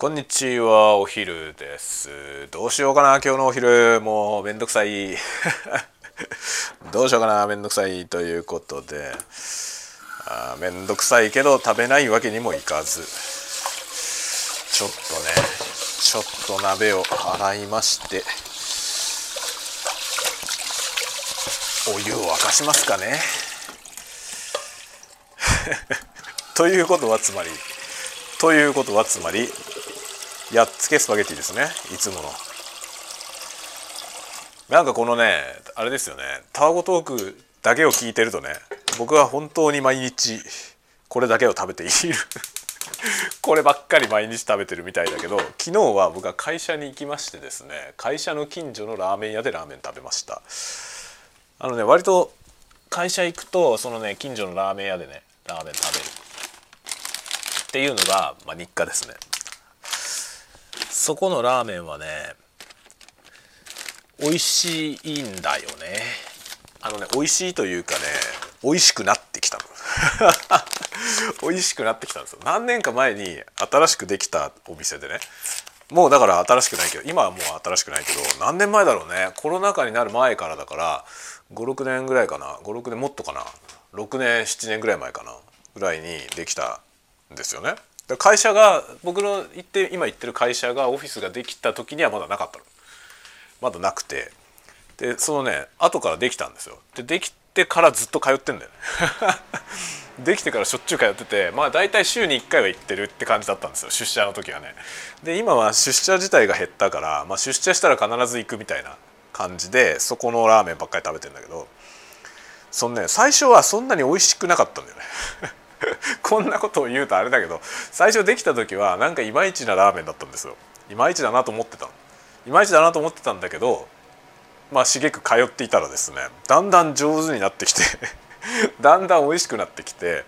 こんにちは。お昼です。どうしようかな。今日のお昼もうめんどくさい。どうしようかな。めんどくさいということで。あめんどくさいけど食べないわけにもいかず。ちょっとねちょっと鍋を洗いまして。お湯を沸かしますかね。ということはつまり。ということはつまりやっつけスパゲティですね。いつもの。なんかこのねあれですよね。タワゴトークだけを聞いてるとね僕は本当に毎日これだけを食べている。こればっかり毎日食べてるみたいだけど昨日は僕は会社に行きましてですね会社の近所のラーメン屋でラーメン食べました。あのね割と会社行くとそのね近所のラーメン屋でねラーメン食べる。っていうのが、まあ、日課ですね。そこのラーメンはね美味しいんだよね。あのね美味しいというかね美味しくなってきたの。美味しくなってきたんですよ。何年か前に新しくできたお店でねもうだから新しくないけど今はもう新しくないけど何年前だろうね。コロナ禍になる前からだから56年ぐらいかな。56年もっとかな。6年7年ぐらい前かな。ぐらいにできたんですよね。会社が僕の行って今行ってる会社がオフィスができた時にはまだなかったの。まだなくて。でそのね後からできたんですよ。でできてからずっと通ってんだよね。できてからしょっちゅう通っててまあ大体週に1回は行ってるって感じだったんですよ。出社の時はね。で今は出社自体が減ったから、まあ、出社したら必ず行くみたいな感じでそこのラーメンばっかり食べてんだけどそのね最初はそんなに美味しくなかったんだよね。こんなことを言うとあれだけど最初できた時はなんかいまいちなラーメンだったんですよ。いまいちだなと思ってたいまいちだなと思ってたんだけどまあしげく通っていたらですねだんだん上手になってきて だんだん美味しくなってきて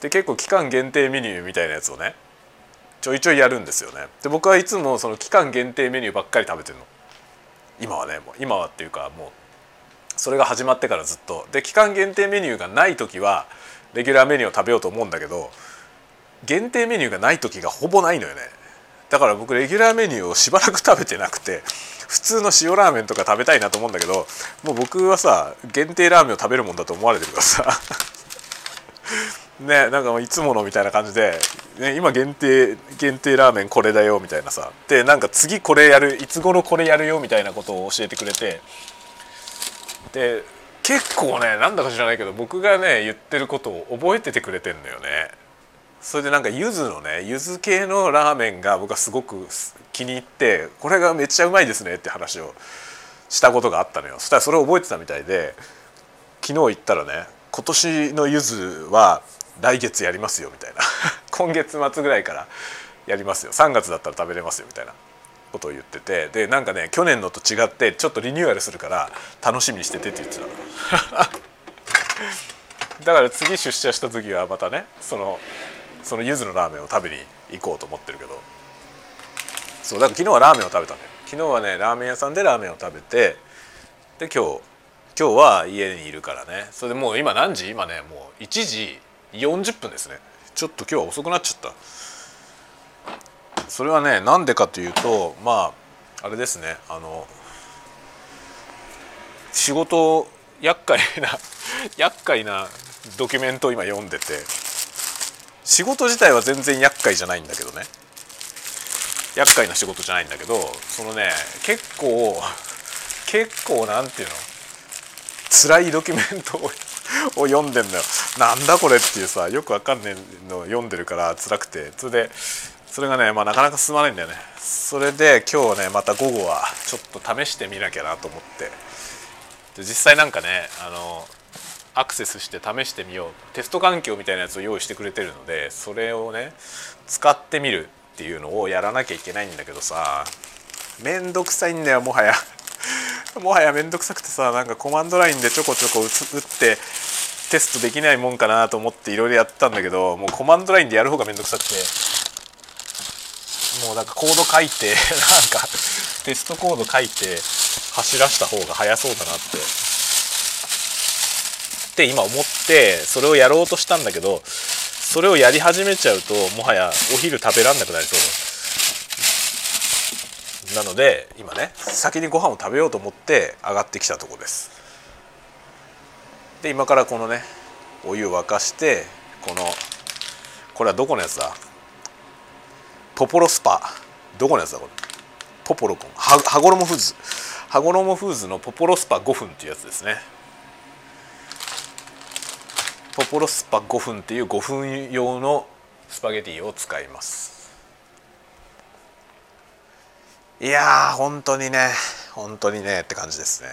で結構期間限定メニューみたいなやつをねちょいちょいやるんですよね。で僕はいつもその期間限定メニューばっかり食べてるの。今はねもう今はっていうかもうそれが始まってからずっと。で期間限定メニューがない時はレギュラーメニューを食べようと思うんだけど限定メニューがない時がほぼないのよね。だから僕レギュラーメニューをしばらく食べてなくて普通の塩ラーメンとか食べたいなと思うんだけどもう僕はさ限定ラーメンを食べるもんだと思われてるからさ。ねなんかいつものみたいな感じで、ね、今限定限定ラーメンこれだよみたいなさ。でなんか次これやるいつ頃これやるよみたいなことを教えてくれてで結構ねなんだか知らないけど僕がね言ってることを覚えててくれてんのよね。それでなんか柚子のね柚子系のラーメンが僕はすごく気に入ってこれがめっちゃうまいですねって話をしたことがあったのよ。そしたらそれを覚えてたみたいで昨日言ったらね今年の柚子は来月やりますよみたいな。今月末ぐらいからやりますよ。3月だったら食べれますよみたいな。ことを言っててでなんかね去年のと違ってちょっとリニューアルするから楽しみにしててって言ってた だから次出社した時はまたねそのその柚子のラーメンを食べに行こうと思ってるけど。そうだから昨日はラーメンを食べたね昨日はねラーメン屋さんでラーメンを食べてで今日今日は家にいるからね。それでもう今何時？今ねもう1時40分ですね。ちょっと今日は遅くなっちゃった。それはねなんでかというとまああれですね。あの仕事厄介な 厄介なドキュメントを今読んでて仕事自体は全然厄介じゃないんだけどね。厄介な仕事じゃないんだけどそのね結構結構なんていうの辛いドキュメントを 読んでんのよ。なんだこれっていうさよくわかんねえの読んでるから辛くて。それでそれがね、まあ、なかなか進まないんだよね。それで今日ねまた午後はちょっと試してみなきゃなと思って。で実際なんかねあのアクセスして試してみようテスト環境みたいなやつを用意してくれてるのでそれをね使ってみるっていうのをやらなきゃいけないんだけどさめんどくさいんだよもはや。もはやめんどくさくてさなんかコマンドラインでちょこちょこ打ってテストできないもんかなと思っていろいろやったんだけどもうコマンドラインでやる方がめんどくさくて。もうなんかコード書いて なんかテストコード書いて走らした方が早そうだなって。って今思ってそれをやろうとしたんだけどそれをやり始めちゃうともはやお昼食べらんなくなりそう。なので今ね先にご飯を食べようと思って上がってきたとこです。で今からこのねお湯沸かしてこのこれはどこのやつだ？ポポロスパ。どこのやつだこれ？ポポロコン。は羽衣フーズ。羽衣フーズのポポロスパ5分っていうやつですね。ポポロスパ5分っていう5分用のスパゲティを使います。いやー本当にね。本当にねって感じですね。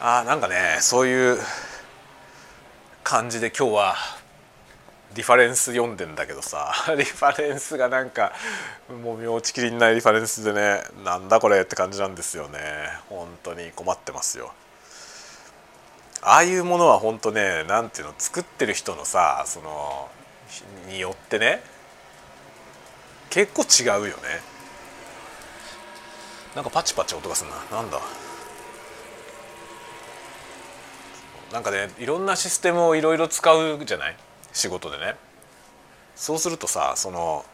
あーなんかねそういう感じで今日はリファレンス読んでんだけどさ。リファレンスがなんかもう見落ちきりんないリファレンスでねなんだこれって感じなんですよね。本当に困ってますよ。ああいうものは本当ねなんていうの作ってる人のさそのによってね結構違うよね。なんかパチパチ音がするな。なんだ。なんかねいろんなシステムをいろいろ使うじゃない？仕事でね。そうするとさその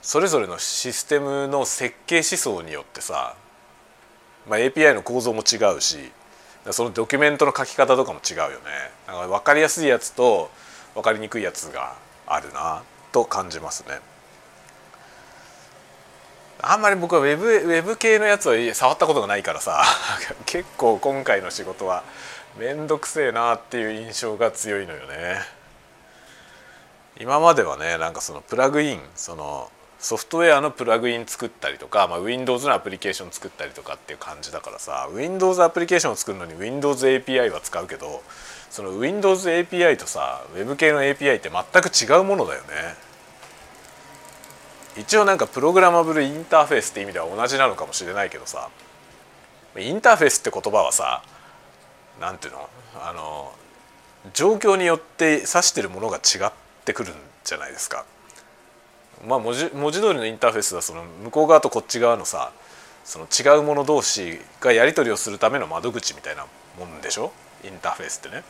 それぞれのシステムの設計思想によってさ、まあ、API の構造も違うしそのドキュメントの書き方とかも違うよね。だから分かりやすいやつと分かりにくいやつがあるなと感じますね。あんまり僕はウェブウェブ系のやつは触ったことがないからさ 結構今回の仕事は面倒くせえなっていう印象が強いのよね。今まではねなんかそのプラグインそのソフトウェアのプラグイン作ったりとか、まあ、Windows のアプリケーション作ったりとかっていう感じだからさ Windows アプリケーションを作るのに Windows API は使うけどその Windows API とさ Web 系の API って全く違うものだよね。一応なんかプログラマブルインターフェースって意味では同じなのかもしれないけどさインターフェースって言葉はさ何ていうのあの状況によって指してるものが違ってってくるんじゃないですか。まあ文字文字通りのインターフェースはその向こう側とこっち側のさその違うもの同士がやり取りをするための窓口みたいなもんでしょ？インターフェースってね。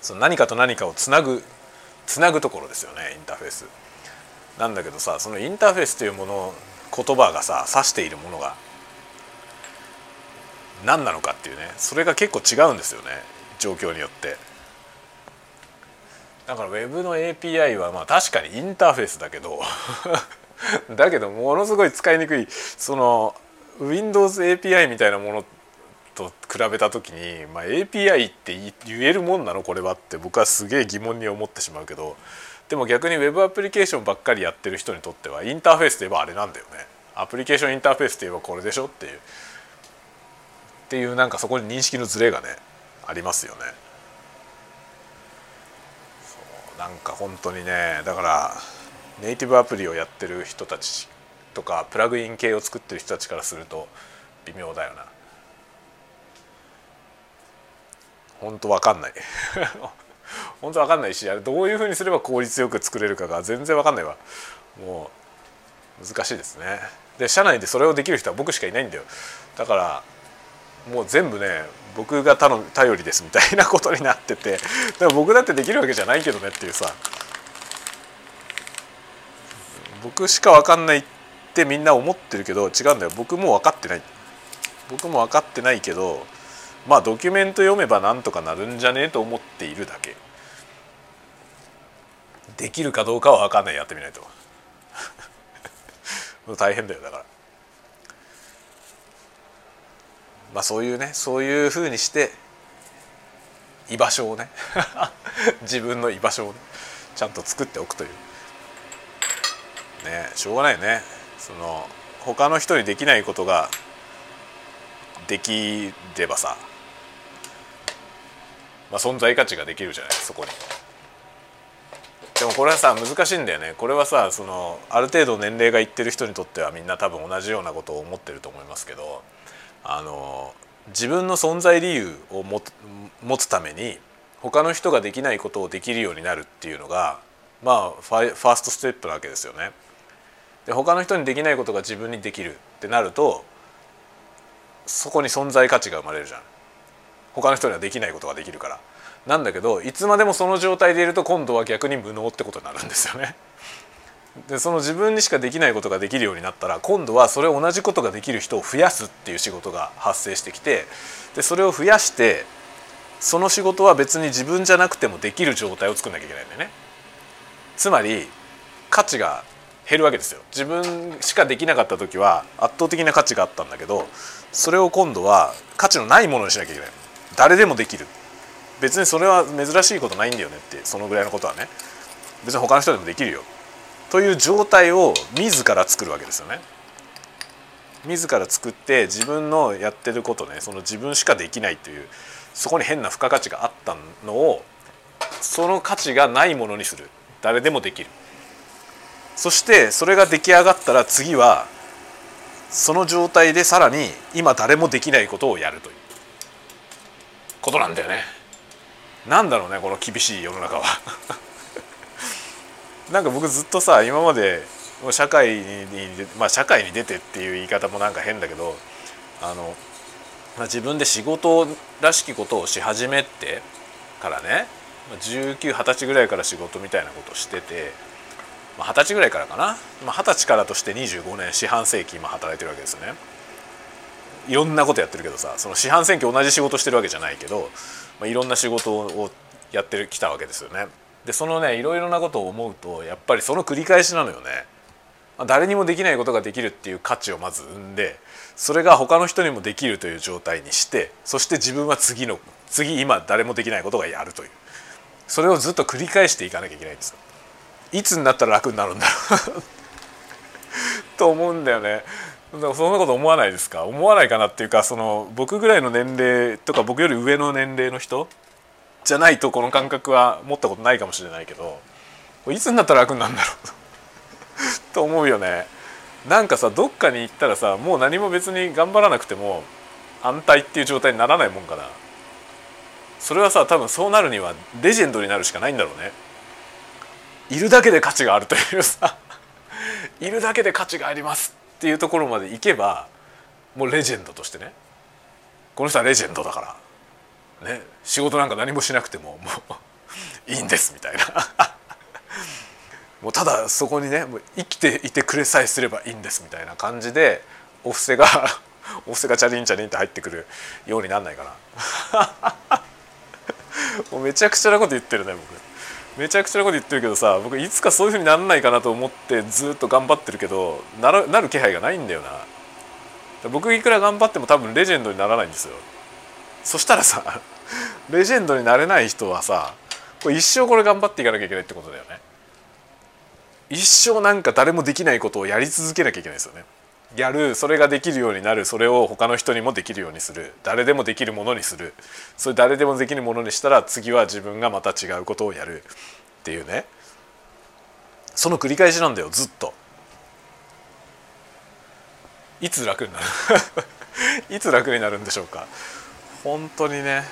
その何かと何かをつなぐつなぐところですよねインターフェース。なんだけどさそのインターフェースというもの言葉がさ指しているものが何なのかっていうねそれが結構違うんですよね状況によって。だから Web の API はまあ確かにインターフェースだけど だけどものすごい使いにくいその Windows API みたいなものと比べた時に、まあ、API って言えるもんなのこれはって僕はすげえ疑問に思ってしまうけどでも逆に Web アプリケーションばっかりやってる人にとってはインターフェースといえばあれなんだよねアプリケーションインターフェースといえばこれでしょっていうっていうなんかそこに認識のズレがねありますよね。なんか本当にねだからネイティブアプリをやってる人たちとかプラグイン系を作ってる人たちからすると微妙だよな。本当わかんない。本当わかんないしあれどういうふうにすれば効率よく作れるかが全然わかんないわ。もう難しいですね。で社内でそれをできる人は僕しかいないんだよ。だからもう全部ね僕が頼頼りですみたいなことになっててでも僕だってできるわけじゃないけどねっていうさ。僕しか分かんないってみんな思ってるけど違うんだよ。僕も分かってない。僕も分かってないけどまあドキュメント読めばなんとかなるんじゃねえと思っているだけ。できるかどうかは分かんない。やってみないと。大変だよだから。まあそういうねそういうふうにして居場所をね 自分の居場所をねちゃんと作っておくという。ねしょうがないよね。その他の人にできないことができればさ、まあ、存在価値ができるじゃないそこに。でもこれはさ難しいんだよね。これはさそのある程度年齢がいってる人にとってはみんな多分同じようなことを思ってると思いますけどあの自分の存在理由を持つために他の人ができないことをできるようになるっていうのがまあファーストステップなわけですよね。で他の人にできないことが自分にできるってなるとそこに存在価値が生まれるじゃん。他の人にはできないことができるから。なんだけどいつまでもその状態でいると今度は逆に無能ってことになるんですよね。でその自分にしかできないことができるようになったら今度はそれ同じことができる人を増やすっていう仕事が発生してきてでそれを増やしてその仕事は別に自分じゃなくてもできる状態を作んなきゃいけないんだよね。つまり価値が減るわけですよ。自分しかできなかった時は圧倒的な価値があったんだけどそれを今度は価値のないものにしなきゃいけない。誰でもできる。別にそれは珍しいことないんだよねってそのぐらいのことはね。別に他の人でもできるよ。という状態を自ら作るわけですよね自ら作って自分のやってることねその自分しかできないというそこに変な付加価値があったのをその価値がないものにする誰でもできるそしてそれが出来上がったら次はその状態でさらに今誰もできないことをやるということなんだよね。なんだろうねこの厳しい世の中は。なんか僕ずっとさ今まで社会にまあ社会に出てっていう言い方もなんか変だけどあの、まあ、自分で仕事らしきことをし始めてからね1920歳ぐらいから仕事みたいなことをしてて。まあ、20歳ぐらいからかな、まあ、20歳からとして25年四半世紀今働いてるわけですよねいろんなことやってるけどさその四半世紀同じ仕事してるわけじゃないけど、まあ、いろんな仕事をやってきたわけですよねでそのねいろいろなことを思うとやっぱりその繰り返しなのよね。誰にもできないことができるっていう価値をまず生んでそれが他の人にもできるという状態にしてそして自分は次の次今誰もできないことがやるという。それをずっと繰り返していかなきゃいけないんですよ。いつになったら楽になるんだろう と思うんだよね。そんなこと思わないですか？思わないかなっていうかその僕ぐらいの年齢とか僕より上の年齢の人じゃないとこの感覚は持ったことないかもしれないけどいつになったら楽になるんだろうと思うよね。なんかさどっかに行ったらさもう何も別に頑張らなくても安泰っていう状態にならないもんかな。それはさ多分そうなるにはレジェンドになるしかないんだろうね。いるだけで価値があるというさいるだけで価値がありますっていうところまで行けばもうレジェンドとしてねこの人はレジェンドだからね仕事なんか何もしなくてももう いいんですみたいな。もうただそこにねもう生きていてくれさえすればいいんですみたいな感じでお布施が お布施がチャリンチャリンって入ってくるようになんないかな。もうめちゃくちゃなこと言ってるね僕。めちゃくちゃなこと言ってるけどさ僕いつかそういうふうにならないかなと思ってずっと頑張ってるけどなるなる気配がないんだよな。僕いくら頑張っても多分レジェンドにならないんですよそしたらさレジェンドになれない人はさこれ一生これ頑張っていかなきゃいけないってことだよね。一生なんか誰もできないことをやり続けなきゃいけないですよね。やるそれができるようになるそれを他の人にもできるようにする。誰でもできるものにする。それ誰でもできるものにしたら次は自分がまた違うことをやる。っていうね。その繰り返しなんだよずっと。いつ楽になる？いつ楽になるんでしょうか？本当にね。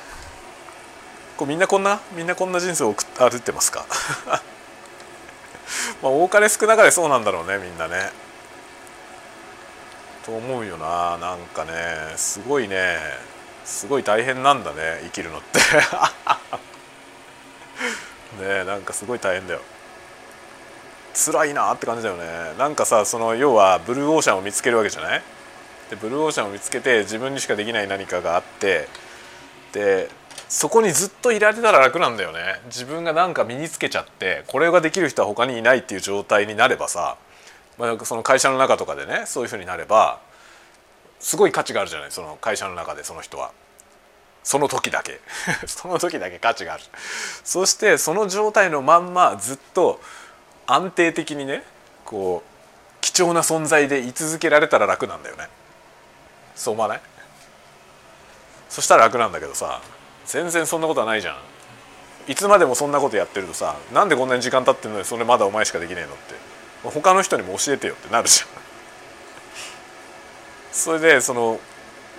こうみんなこんな？みんなこんな人生を歩ってますか？まあ多かれ少なかれそうなんだろうねみんなね。と思うよな。なんかねすごいね。すごい大変なんだね生きるのって。ねなんかすごい大変だよ。辛いなって感じだよね。なんかさその要はブルーオーシャンを見つけるわけじゃない？でブルーオーシャンを見つけて自分にしかできない何かがあってでそこにずっといられたら楽なんだよね。自分が何か身につけちゃってこれができる人は他にいないっていう状態になればさまあ、その会社の中とかでねそういうふうになればすごい価値があるじゃないその会社の中でその人は。その時だけ。その時だけ価値がある。そしてその状態のまんまずっと安定的にねこう貴重な存在で居続けられたら楽なんだよね。そう思わない？そしたら楽なんだけどさ全然そんなことはないじゃんいつまでもそんなことやってるとさなんでこんなに時間経ってんのにそれまだお前しかできねえのって他の人にも教えてよってなるじゃん。それでその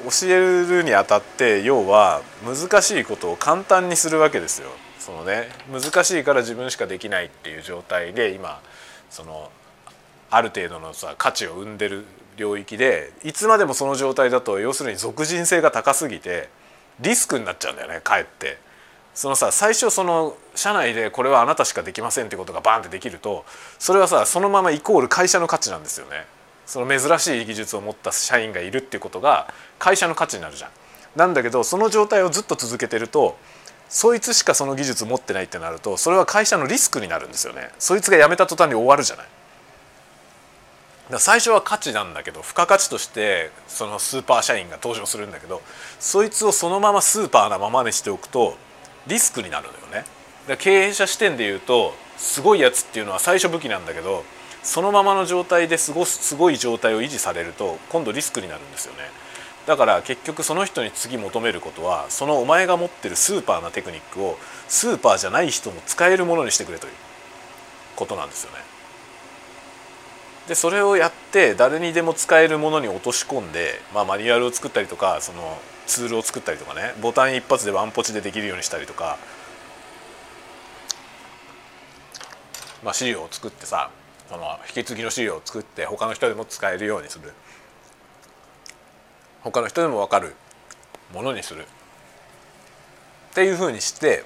教えるにあたって要は難しいことを簡単にするわけですよ。そのね難しいから自分しかできないっていう状態で今そのある程度のさ価値を生んでる領域でいつまでもその状態だと要するに属人性が高すぎてリスクになっちゃうんだよねかえって。そのさ最初その社内でこれはあなたしかできませんってことがバーンってできるとそれはさそのままイコール会社の価値なんですよね。その珍しい技術を持った社員がいるっていうことが会社の価値になるじゃん。なんだけどその状態をずっと続けてるとそいつしかその技術持ってないってなるとそれは会社のリスクになるんですよね。そいつが辞めた途端に終わるじゃない。最初は価値なんだけど付加価値としてそのスーパー社員が登場するんだけどそいつをそのままスーパーなままにしておくとリスクになるのよね。経営者視点で言うとすごいやつっていうのは最初武器なんだけどそのままの状態ですごすごい状態を維持されると今度リスクになるんですよね。だから結局その人に次求めることはそのお前が持ってるスーパーなテクニックをスーパーじゃない人も使えるものにしてくれということなんですよね。でそれをやって誰にでも使えるものに落とし込んで、まあ、マニュアルを作ったりとかそのツールを作ったりとかねボタン一発でワンポチでできるようにしたりとか、まあ、資料を作ってさその引き継ぎの資料を作って他の人でも使えるようにする。他の人でも分かるものにする。っていうふうにして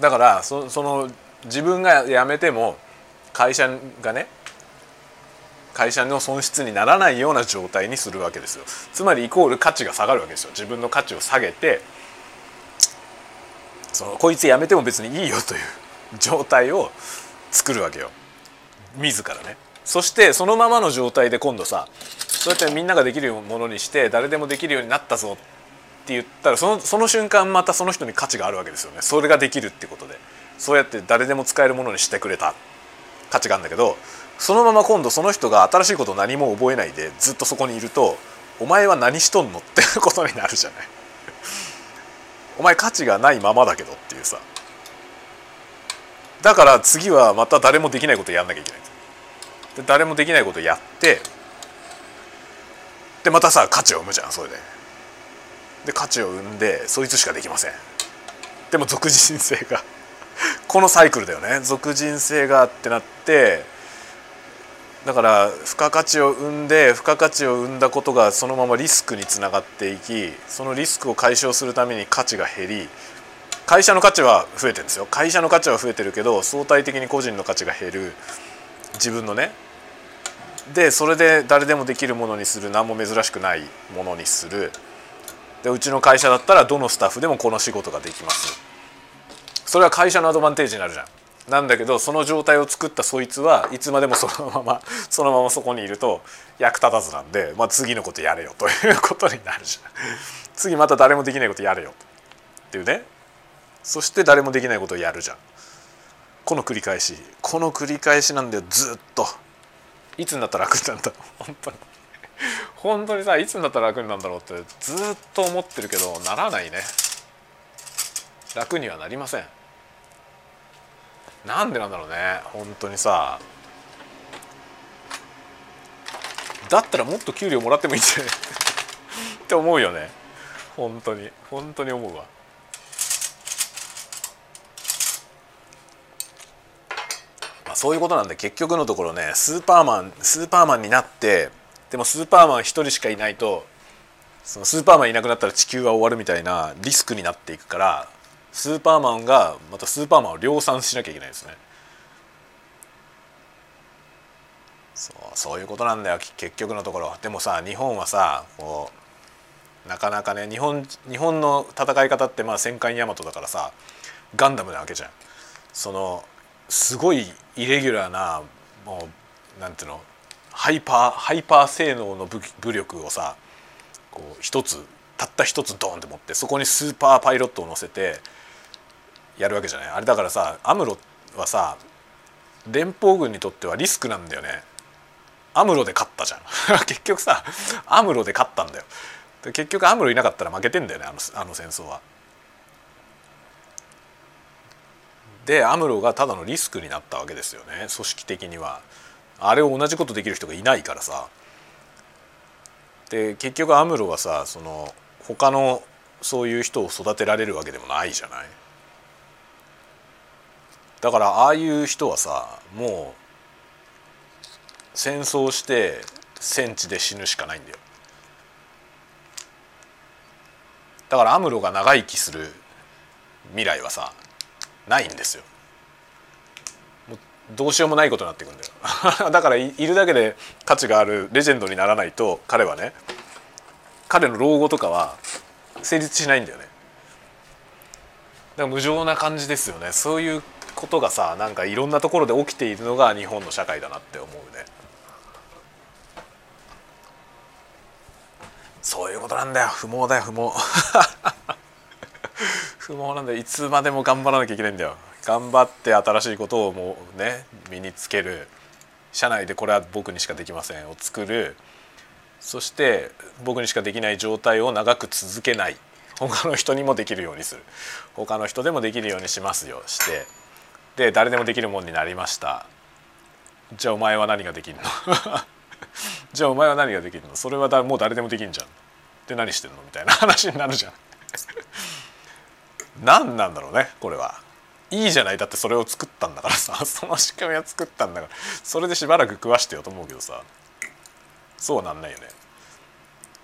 だからそその自分が辞めても会社がね会社の損失にならないような状態にするわけですよ。つまりイコール価値が下がるわけですよ。自分の価値を下げてそのこいつ辞めても別にいいよという状態を作るわけよ。自らね。そしてそのままの状態で今度さそうやってみんなができるものにして誰でもできるようになったぞって言ったらそのその瞬間またその人に価値があるわけですよね。それができるってことで。そうやって誰でも使えるものにしてくれた。価値があるんだけどそのまま今度その人が新しいこと何も覚えないでずっとそこにいるとお前は何しとんのってことになるじゃない。お前価値がないままだけどっていうさ。だから次はまた誰もできないことやんなきゃいけない。で誰もできないことやってでまたさ価値を生むじゃんそれで。で価値を生んでそいつしかできません。でも俗人性がこのサイクルだよね。俗人性がってなってだから付加価値を生んで付加価値を生んだことがそのままリスクにつながっていきそのリスクを解消するために価値が減り会社の価値は増えてるんですよ。会社の価値は増えてるけど相対的に個人の価値が減る。自分のね。でそれで誰でもできるものにする。何も珍しくないものにする。でうちの会社だったらどのスタッフでもこの仕事ができます。それは会社のアドバンテージになるじゃん。なんだけどその状態を作ったそいつはいつまでもそのまま そのままそこにいると役立たずなんで、まあ、次のことやれよということになるじゃん。次また誰もできないことやれよっていうね。そして誰もできないことをやるじゃん。この繰り返し。この繰り返しなんだよずっと。いつになったら楽になるんだろう。本当に。本当にさいつになったら楽になるんだろうってずっと思ってるけどならないね。楽にはなりません。なんでなんだろうね。本当にさ。だったらもっと給料もらってもいいんじゃない？って思うよね。本当に。本当に思うわ。まあそういうことなんで結局のところねスーパーマンスーパーマンになってでもスーパーマン一人しかいないとそのスーパーマンいなくなったら地球は終わるみたいなリスクになっていくからスーパーマンがまたスーパーマンを量産しなきゃいけないですね。そうそういうことなんだよ。結局のところ。でもさ日本はさこうなかなかね日本日本の戦い方ってまあ戦艦大和だからさガンダムなわけじゃん。そのすごいイレギュラーなもうなんていうのハイパーハイパー性能の武武力をさこう一つたった一つドーンって持ってそこにスーパーパイロットを乗せてやるわけじゃないあれだからさアムロはさ連邦軍にとってはリスクなんだよねアムロで勝ったじゃん 結局さアムロで勝ったんだよで結局アムロいなかったら負けてんだよねあのあの戦争は。でアムロがただのリスクになったわけですよね組織的には。あれを同じことできる人がいないからさ。で結局アムロはさその他のそういう人を育てられるわけでもないじゃない。だからああいう人はさもう戦争して戦地で死ぬしかないんだよ。だからアムロが長生きする未来はさないんですよ。どうしようもないことになっていくんだよ。だからいるだけで価値があるレジェンドにならないと彼はね彼の老後とかは成立しないんだよね。だから無情な感じですよね。そういうことがさなんかいろんなところで起きているのが日本の社会だなって思うね。そういうことなんだよ。不毛だよ不毛。不毛なんだよ。いつまでも頑張らなきゃいけないんだよ。頑張って新しいことをもうね身につける。社内でこれは僕にしかできません。を作る。そして僕にしかできない状態を長く続けない。他の人にもできるようにする。他の人でもできるようにしますよ。して。で誰でもできるもんになりました。じゃあお前は何ができるの？じゃあお前は何ができるの？それはだもう誰でもできんじゃん。で何してんの？みたいな話になるじゃん。何なんだろうねこれは。いいじゃない？だってそれを作ったんだからさ。その仕組みは作ったんだから。それでしばらく食わしてよと思うけどさ。そうなんないよね。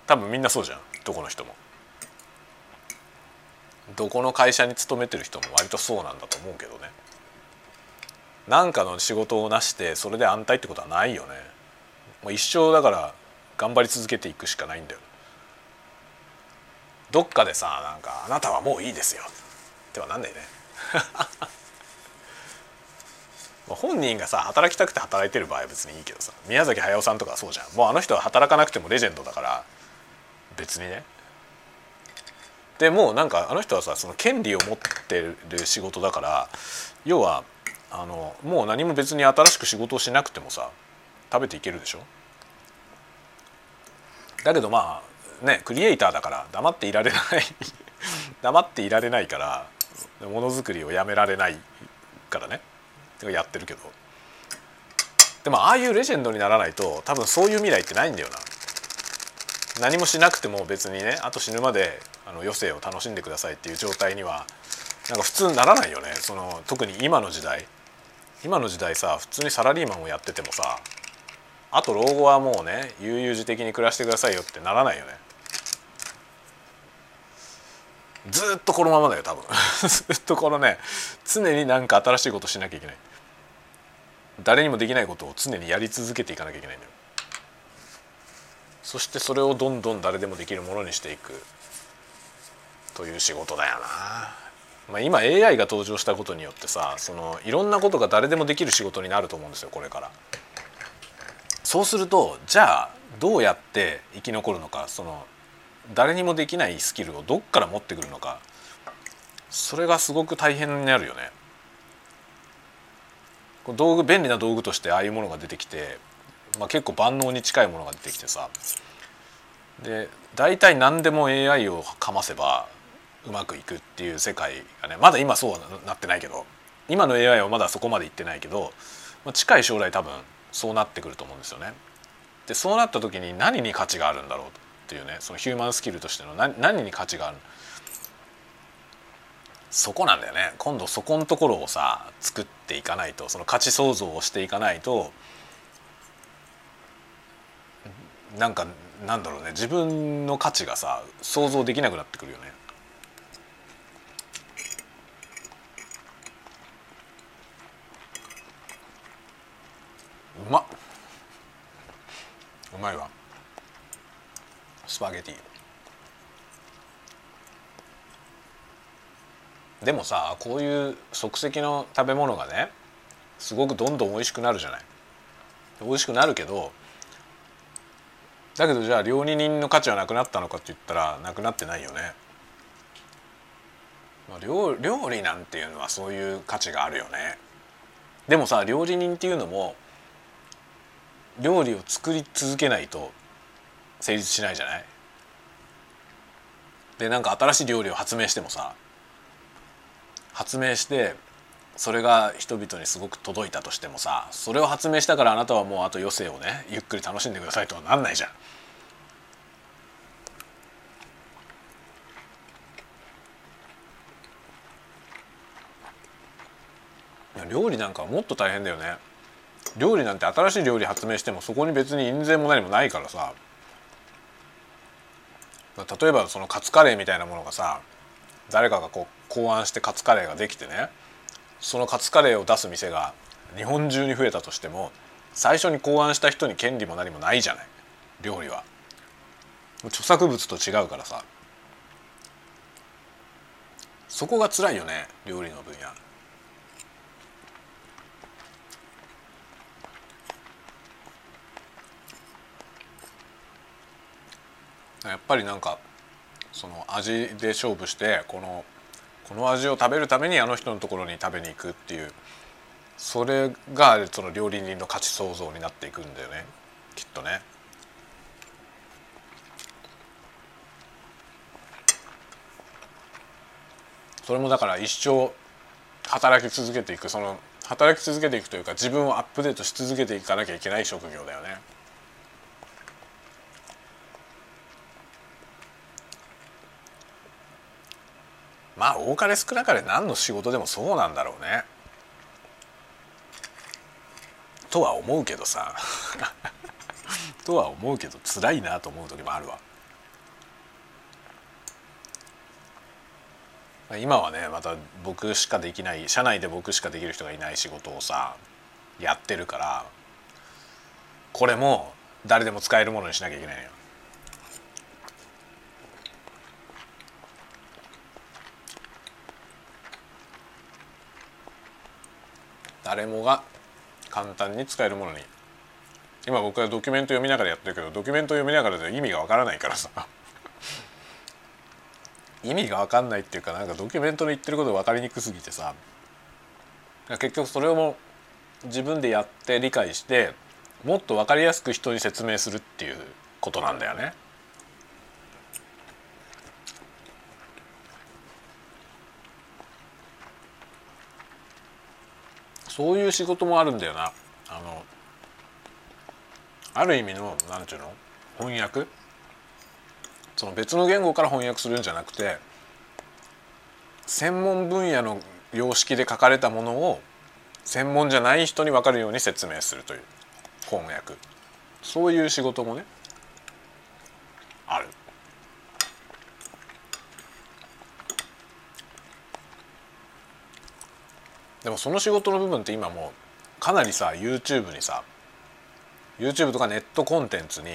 多分みんなそうじゃん。どこの人も。どこの会社に勤めてる人も割とそうなんだと思うけどね。何かの仕事をなしてそれで安泰ってことはないよね。もう一生だから頑張り続けていくしかないんだよ。どっかでさなんか「あなたはもういいですよ」ってはなんないね。本人がさ働きたくて働いてる場合は別にいいけどさ宮崎駿さんとかそうじゃん。もうあの人は働かなくてもレジェンドだから別にね。でもうなんかあの人はさその権利を持ってる仕事だから要はあのもう何も別に新しく仕事をしなくてもさ食べていけるでしょ？だけどまあねクリエイターだから黙っていられない。黙っていられないからものづくりをやめられないからね。やってるけど。でもああいうレジェンドにならないと多分そういう未来ってないんだよな。何もしなくても別にねあと死ぬまであの余生を楽しんでくださいっていう状態にはなんか普通にならないよね。その特に今の時代。今の時代さ普通にサラリーマンをやっててもさあと老後はもうね悠々自適に暮らしてくださいよってならないよね。ずっとこのままだよ多分。ずっとこのね常になんか新しいことしなきゃいけない。誰にもできないことを常にやり続けていかなきゃいけないんだよ。そしてそれをどんどん誰でもできるものにしていく。という仕事だよな、まあ、今 AI が登場したことによってさそのいろんなことが誰でもできる仕事になると思うんですよこれから。そうするとじゃあどうやって生き残るのかその誰にもできないスキルをどっから持ってくるのかそれがすごく大変になるよね。道具便利な道具としてああいうものが出てきて、まあ、結構万能に近いものが出てきてさ。で大体何でも AI をかませばうまくいくっていう世界がねまだ今そうはなってないけど今の AI はまだそこまでいってないけど、まあ、近い将来多分そうなってくると思うんですよね。でそうなった時に何に価値があるんだろうっていうねそのヒューマンスキルとしての何何に価値があるそこなんだよね今度そこのところをさ作っていかないとその価値創造をしていかないとなんかなんだろうね自分の価値がさ想像できなくなってくるよね。うまっうまいわスパゲティでもさこういう即席の食べ物がねすごくどんどん美味しくなるじゃない？美味しくなるけどだけどじゃあ料理人の価値はなくなったのかって言ったらなくなってないよね。まあ、料料理なんていうのはそういう価値があるよね。でもさ料理人っていうのも料理を作り続けないと成立しないじゃない？でなんか新しい料理を発明してもさ発明してそれが人々にすごく届いたとしてもさそれを発明したからあなたはもうあと余生をねゆっくり楽しんでくださいとはなんないじゃん。料理なんかもっと大変だよね料理なんて新しい料理発明してもそこに別に印税も何もないからさ例えばそのカツカレーみたいなものがさ誰かがこう考案してカツカレーができてねそのカツカレーを出す店が日本中に増えたとしても最初に考案した人に権利も何もないじゃない。料理は。著作物と違うからさ。そこが辛いよね料理の分野。やっぱりなんかその味で勝負してこのこの味を食べるためにあの人のところに食べに行くっていうそれがその料理人の価値創造になっていくんだよねきっとね。それもだから一生働き続けていくその働き続けていくというか自分をアップデートし続けていかなきゃいけない職業だよね。まあ多かれ少なかれ何の仕事でもそうなんだろうね。とは思うけどさ とは思うけど辛いなと思う時もあるわ。今はねまた僕しかできない社内で僕しかできる人がいない仕事をさやってるからこれも誰でも使えるものにしなきゃいけないのよ。誰もが簡単に使えるものに。今僕はドキュメント読みながらやってるけどドキュメント読みながらで意味がわからないからさ。意味が分かんないっていうかなんかドキュメントの言ってること分かりにくすぎてさ。結局それをも自分でやって理解してもっと分かりやすく人に説明するっていうことなんだよね。そういう仕事もあるんだよな。あのある意味のなんていうの？翻訳？その別の言語から翻訳するんじゃなくて専門分野の様式で書かれたものを専門じゃない人に分かるように説明するという翻訳そういう仕事もねある。でもその仕事の部分って今もうかなりさ YouTube にさ YouTube とかネットコンテンツに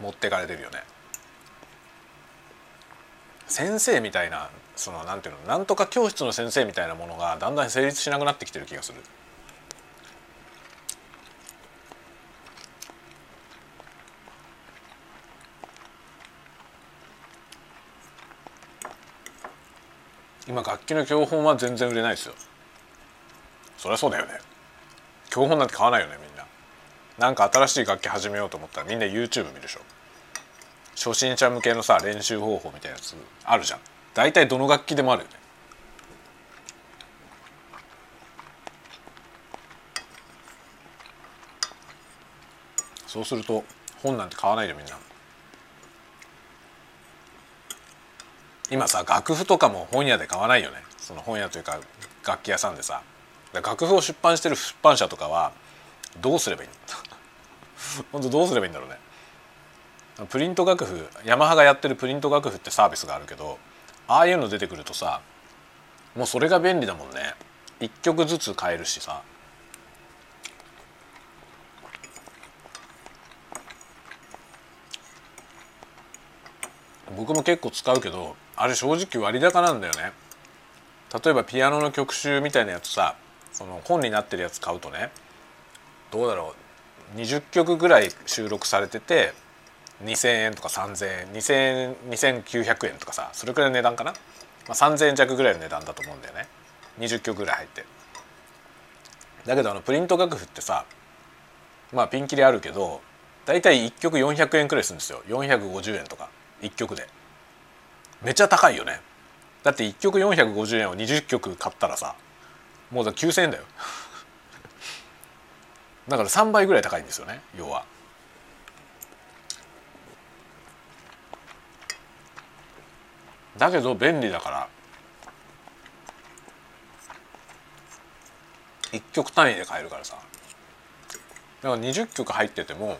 持ってかれてるよね。先生みたいなそのなんていうのなんとか教室の先生みたいなものがだんだん成立しなくなってきてる気がする。今楽器の教本は全然売れないですよそりゃそうだよね。教本なんて買わないよねみんな。なんか新しい楽器始めようと思ったらみんな YouTube 見るでしょ。初心者向けのさ練習方法みたいなやつあるじゃん。大体どの楽器でもあるよね。そうすると本なんて買わないでみんな。今さ楽譜とかも本屋で買わないよね。その本屋というか楽器屋さんでさ。楽譜を出版してる出版社とかはどうすればいいの？本当どうすればいいんだろうね。プリント楽譜ヤマハがやってるプリント楽譜ってサービスがあるけどああいうの出てくるとさもうそれが便利だもんね。1曲ずつ買えるしさ。僕も結構使うけどあれ正直割高なんだよね。例えばピアノの曲集みたいなやつさその本になってるやつ買うとねどうだろう。20曲ぐらい収録されてて2,000円とか3,000円2,000 2,900円とかさそれくらいの値段かな、まあ、3,000円弱ぐらいの値段だと思うんだよね。20曲ぐらい入って。だけどあのプリント楽譜ってさまあピンキリあるけど大体1曲400円くらいするんですよ。450円とか1曲で。めっちゃ高いよね。だって1曲450円を20曲買ったらさもう9,000円だよだから3倍ぐらい高いんですよね要は。だけど便利だから1曲単位で買えるからさだから20曲入ってても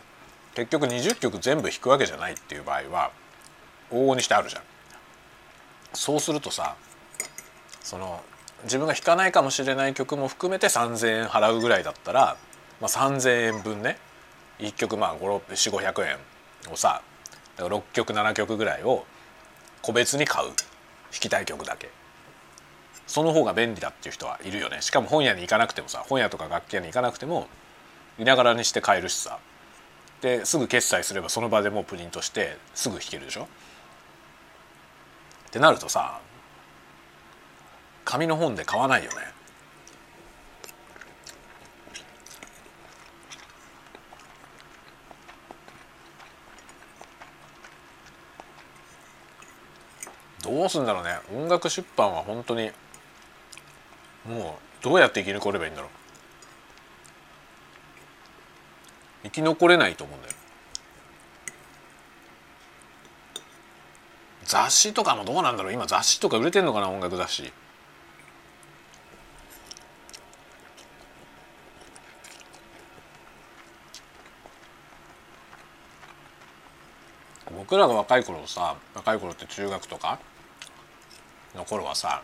結局20曲全部弾くわけじゃないっていう場合は往々にしてあるじゃん。そうするとさその自分が弾かないかもしれない曲も含めて3,000円払うぐらいだったら、まあ、3,000円分ね1曲まあ4500円をさ6曲7曲ぐらいを個別に買う弾きたい曲だけ。その方が便利だっていう人はいるよね。しかも本屋に行かなくてもさ本屋とか楽器屋に行かなくてもいながらにして買えるしさ。ですぐ決済すればその場でもうプリントしてすぐ弾けるでしょ。ってなるとさ紙の本で買わないよね。どうすんだろうね。音楽出版は本当にもうどうやって生き残ればいいんだろう。生き残れないと思うんだよ。雑誌とかもどうなんだろう。今雑誌とか売れてんのかな音楽雑誌。僕らが若い頃さ若い頃って中学とかの頃はさ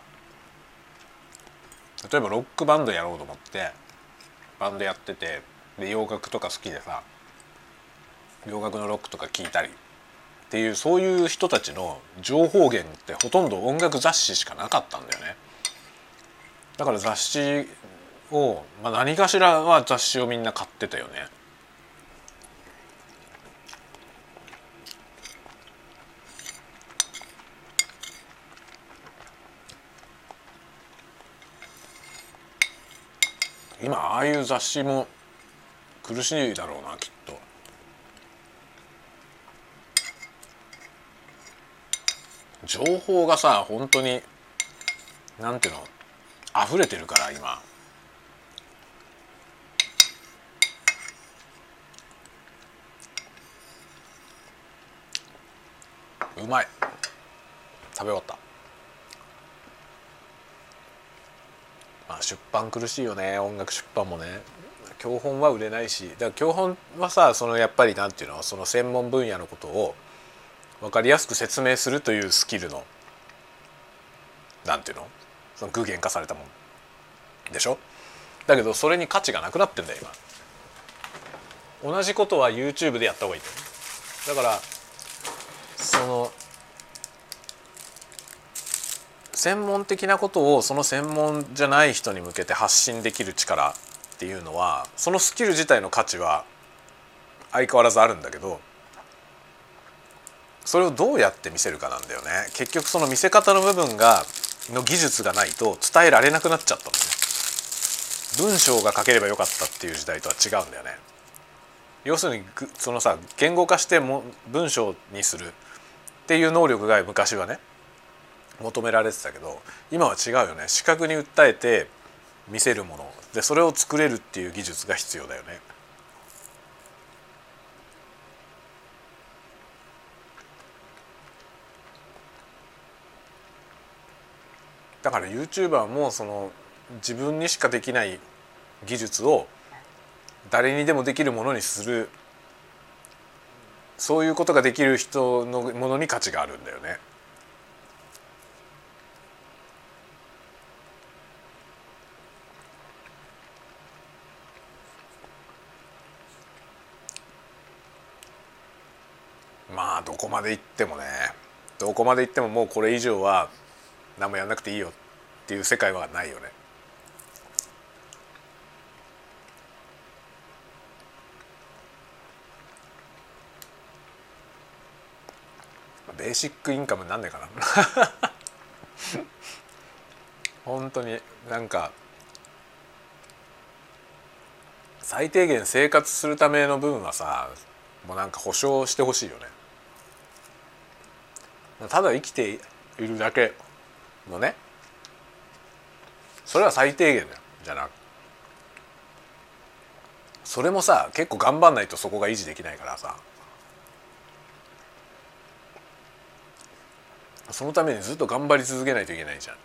例えばロックバンドやろうと思ってバンドやっててで洋楽とか好きでさ洋楽のロックとか聴いたりっていうそういう人たちの情報源ってほとんど音楽雑誌しかなかったんだよね。だから雑誌を、まあ、何かしらは雑誌をみんな買ってたよね。今ああいう雑誌も苦しいだろうなきっと。情報がさ本当になんていうの溢れてるから今。うまい食べ終わったまあ出版苦しいよね音楽出版もね。教本は売れないし。だから教本はさそのやっぱりなんていうのその専門分野のことを分かりやすく説明するというスキルのなんていうのその具現化されたもん。でしょ？だけどそれに価値がなくなってんだよ今。同じことは YouTube でやった方がいいだからその専門的なことをその専門じゃない人に向けて発信できる力っていうのはそのスキル自体の価値は相変わらずあるんだけどそれをどうやって見せるかなんだよね。結局その見せ方の部分がの技術がないと伝えられなくなっちゃったのね。文章が書ければよかったっていう時代とは違うんだよね。要するにそのさ言語化しても文章にするっていう能力が昔はね求められてたけど今は違うよね視覚に訴えて見せるものでそれを作れるっていう技術が必要だよね。だから YouTuber もその自分にしかできない技術を誰にでもできるものにするそういうことができる人のものに価値があるんだよね。どこまで行ってもねどこまで行ってももうこれ以上は何もやんなくていいよっていう世界はないよね。ベーシックインカムなんねえかな 本当になんか最低限生活するための部分はさもうなんか保証してほしいよねただ生きているだけのねそれは最低限じゃなく。それもさ結構頑張んないとそこが維持できないからさ。そのためにずっと頑張り続けないといけないじゃん。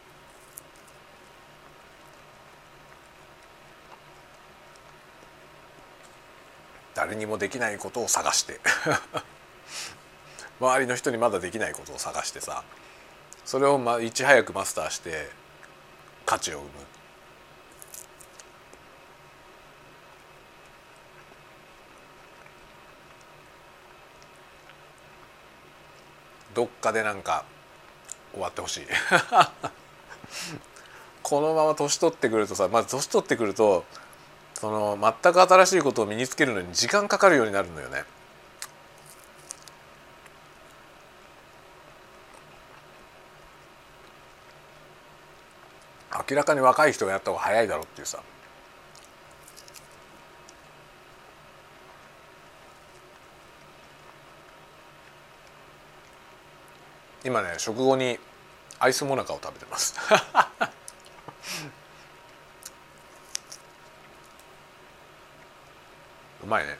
誰にもできないことを探して。周りの人にまだできないことを探してさそれをまあいち早くマスターして価値を生むどっかでなんか終わってほしい このまま年取ってくるとさまず年取ってくるとその全く新しいことを身につけるのに時間かかるようになるのよね。明らかに若い人がやった方が早いだろうっていうさ。今ね食後にアイスモナカを食べてます。うまいね。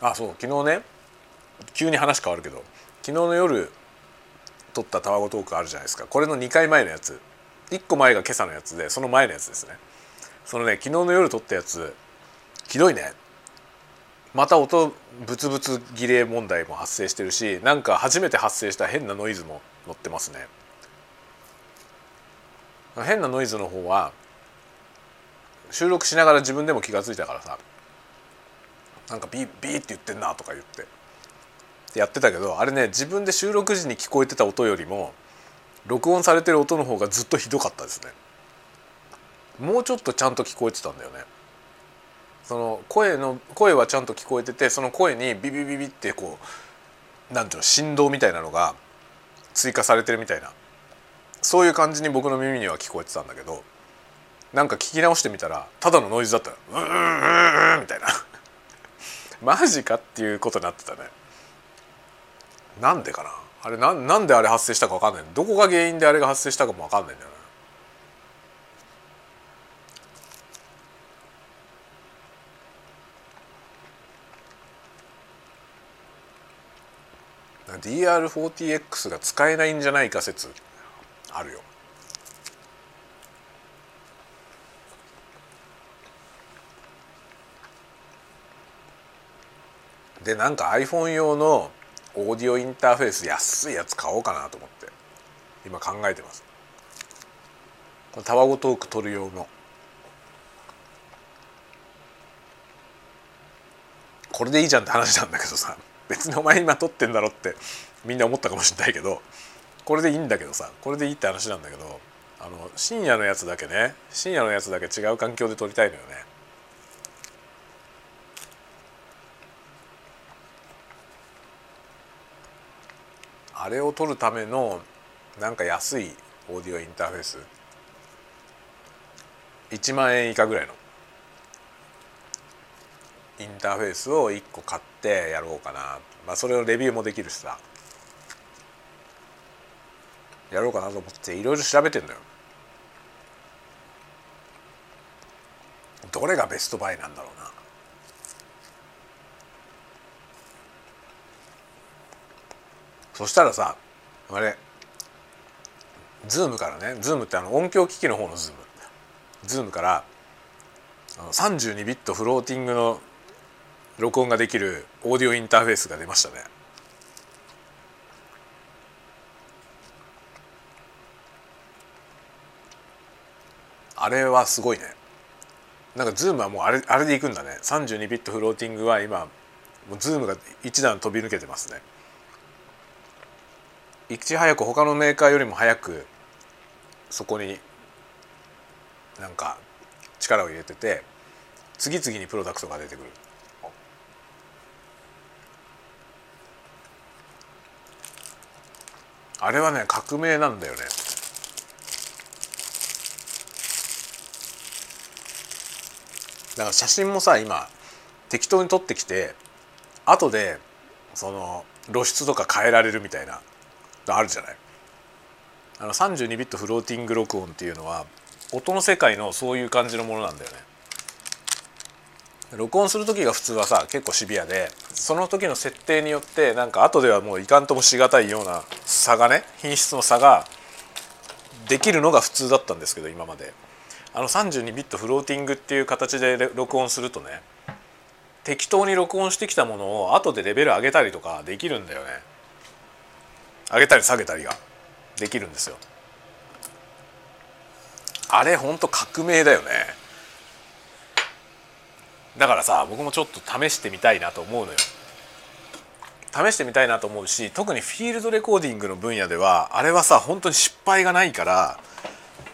あそう昨日ね急に話変わるけど昨日の夜撮ったタワゴトークあるじゃないですか。これの2回前のやつ。1個前が今朝のやつでその前のやつですね。そのね昨日の夜撮ったやつひどいね。また音ブツブツ切れ問題も発生してるしなんか初めて発生した変なノイズも載ってますね。変なノイズの方は収録しながら自分でも気が付いたからさなんかビービーって言ってんなとか言って。やってたけどあれね自分で収録時に聞こえてた音よりも録音されてる音の方がずっとひどかったですね。もうちょっとちゃんと聞こえてたんだよね。その声の声はちゃんと聞こえててその声にビビビビってこうなんていうの振動みたいなのが追加されてるみたいな。そういう感じに僕の耳には聞こえてたんだけどなんか聞き直してみたらただのノイズだった。ら「うんうんうんうん」みたいな。マジかっていうことになってたね。なんでかな？あれなんなんであれ発生したか分かんない。どこが原因であれが発生したかも分かんないんだよねな DR40X が使えないんじゃないか説あるよ。でなんか iPhone 用のオーディオインターフェース安いやつ買おうかなと思って今考えてます。これタワゴトーク撮る用の。これでいいじゃんって話なんだけどさ別にお前今撮ってんだろってみんな思ったかもしれないけどこれでいいんだけどさこれでいいって話なんだけどあの深夜のやつだけね深夜のやつだけ違う環境で撮りたいのよね。あれを撮るためのなんか安いオーディオインターフェース。1万円以下ぐらいの。インターフェースを1個買ってやろうかな。まあそれをレビューもできるしさ。やろうかなと思っていろいろ調べてんのよ。どれがベストバイなんだろうな。そしたらさあれZOOM からね ZOOM ってあの音響機器の方の ZOOM。ZOOM から32ビットフローティングの録音ができるオーディオインターフェースが出ましたね。あれはすごいね。なんか ZOOM はもうあれあれでいくんだね。32ビットフローティングは今もう ZOOM が一段飛び抜けてますね。いち早く他のメーカーよりも早くそこになんか力を入れてて次々にプロダクトが出てくる。あれはね革命なんだよね。だから写真もさ今適当に撮ってきて後でその露出とか変えられるみたいな。あるじゃない。あの32ビットフローティング録音っていうのは音の世界のそういう感じのものなんだよね。録音する時が普通はさ結構シビアでその時の設定によってなんか後ではもういかんともしがたいような差がね品質の差ができるのが普通だったんですけど今まで。あの32ビットフローティングっていう形で録音するとね適当に録音してきたものを後でレベル上げたりとかできるんだよね。上げたり下げたりができるんですよ。あれほんと革命だよね。だからさ僕もちょっと試してみたいなと思うのよ。試してみたいなと思うし特にフィールドレコーディングの分野ではあれはさ本当に失敗がないから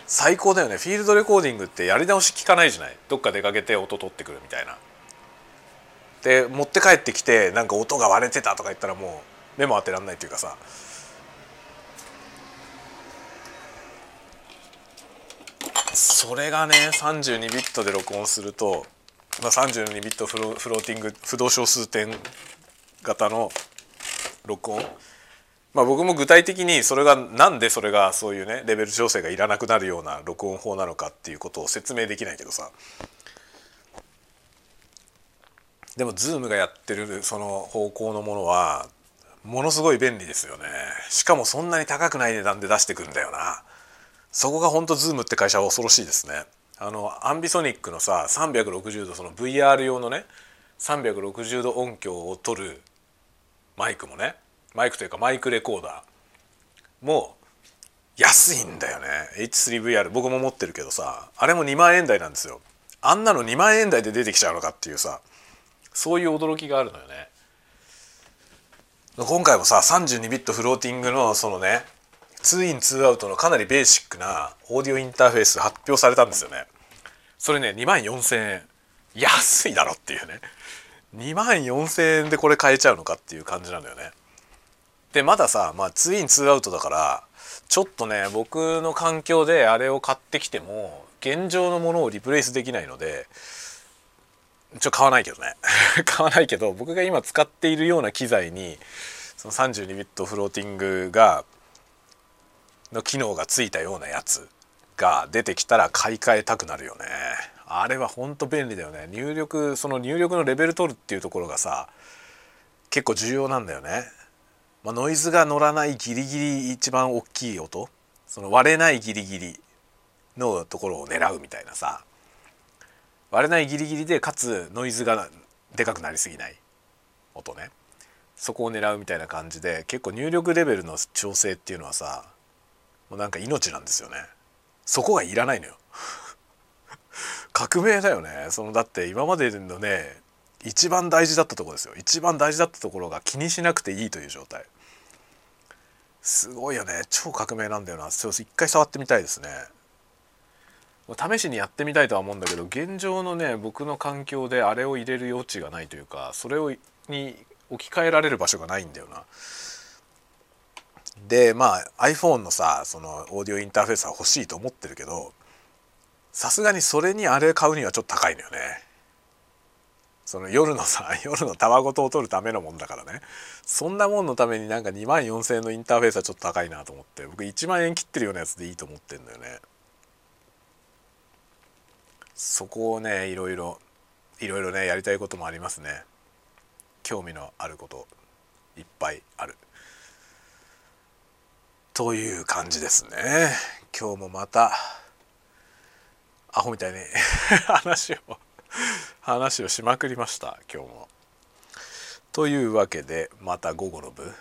最高だよね。フィールドレコーディングってやり直し聞かないじゃない。どっか出かけて音取ってくるみたいな。で持って帰ってきてなんか音が割れてたとか言ったらもう目も当てらんないっていうかさ。それがね32ビットで録音すると、まあ、32ビットフロフローティング不動小数点型の録音。まあ僕も具体的にそれがなんでそれがそういうねレベル調整がいらなくなるような録音法なのかっていうことを説明できないけどさ。でも Zoom がやってるその方向のものはものすごい便利ですよね。しかもそんなに高くない値段で出してくんだよな。そこが本当 Zoom って会社は恐ろしいですね。あのアンビソニックのさ360度その VR 用のね360度音響を取るマイクもねマイクというかマイクレコーダーも安いんだよね。H3VR 僕も持ってるけどさあれも2万円台なんですよ。あんなの2万円台で出てきちゃうのかっていうさそういう驚きがあるのよね。今回もさ32ビットフローティングのそのね2 in 2アウトのかなりベーシックなオーディオインターフェース発表されたんですよね。それね2万4,000円。安いだろっていうね。2万4,000円でこれ買えちゃうのかっていう感じなんだよね。でまださ、まあ、2 in 2アウトだからちょっとね僕の環境であれを買ってきても現状のものをリプレイスできないのでちょ買わないけどね。買わないけど僕が今使っているような機材にその32ビットフローティングがの機能がついたようなやつが出てきたら買い替えたくなるよね。あれはほんと便利だよね。入力その入力のレベル取るっていうところがさ結構重要なんだよね、まあ、ノイズが乗らないギリギリ一番大きい音。その割れないギリギリのところを狙うみたいなさ。割れないギリギリでかつノイズがでかくなりすぎない音ね。そこを狙うみたいな感じで結構入力レベルの調整っていうのはさもうなんか命なんですよね。そこがいらないのよ。革命だよね。そのだって今までのね一番大事だったところですよ。一番大事だったところが気にしなくていいという状態。すごいよね。超革命なんだよな。一回触ってみたいですね。試しにやってみたいとは思うんだけど現状のね僕の環境であれを入れる余地がないというかそれをに置き換えられる場所がないんだよな。でまあ iPhone のさそのオーディオインターフェースは欲しいと思ってるけどさすがにそれにあれ買うにはちょっと高いのよね。その夜のさ 夜のたわごとを取るためのもんだからねそんなもんのためになんか2万4,000円のインターフェースはちょっと高いなと思って僕1万円切ってるようなやつでいいと思ってんだよね。そこをねいろいろいろいろねやりたいこともありますね興味のあることいっぱいあるという感じですね。今日もまたアホみたいに 話を話をしまくりました。今日も。というわけでまた午後の部。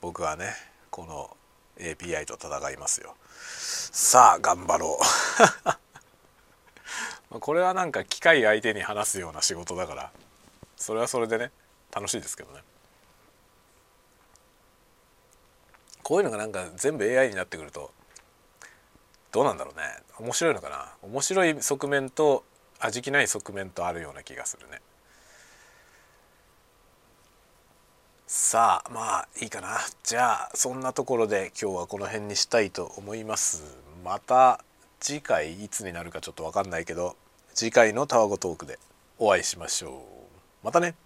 僕はねこの API と戦いますよ。さあ頑張ろう。これはなんか機械相手に話すような仕事だからそれはそれでね楽しいですけどね。こういうのがなんか全部 AI になってくるとどうなんだろうね。面白いのかな。面白い側面と味気ない側面とあるような気がするね。さあまあいいかな。じゃあそんなところで今日はこの辺にしたいと思います。また次回いつになるかちょっと分かんないけど次回のタワゴトークでお会いしましょう。またね。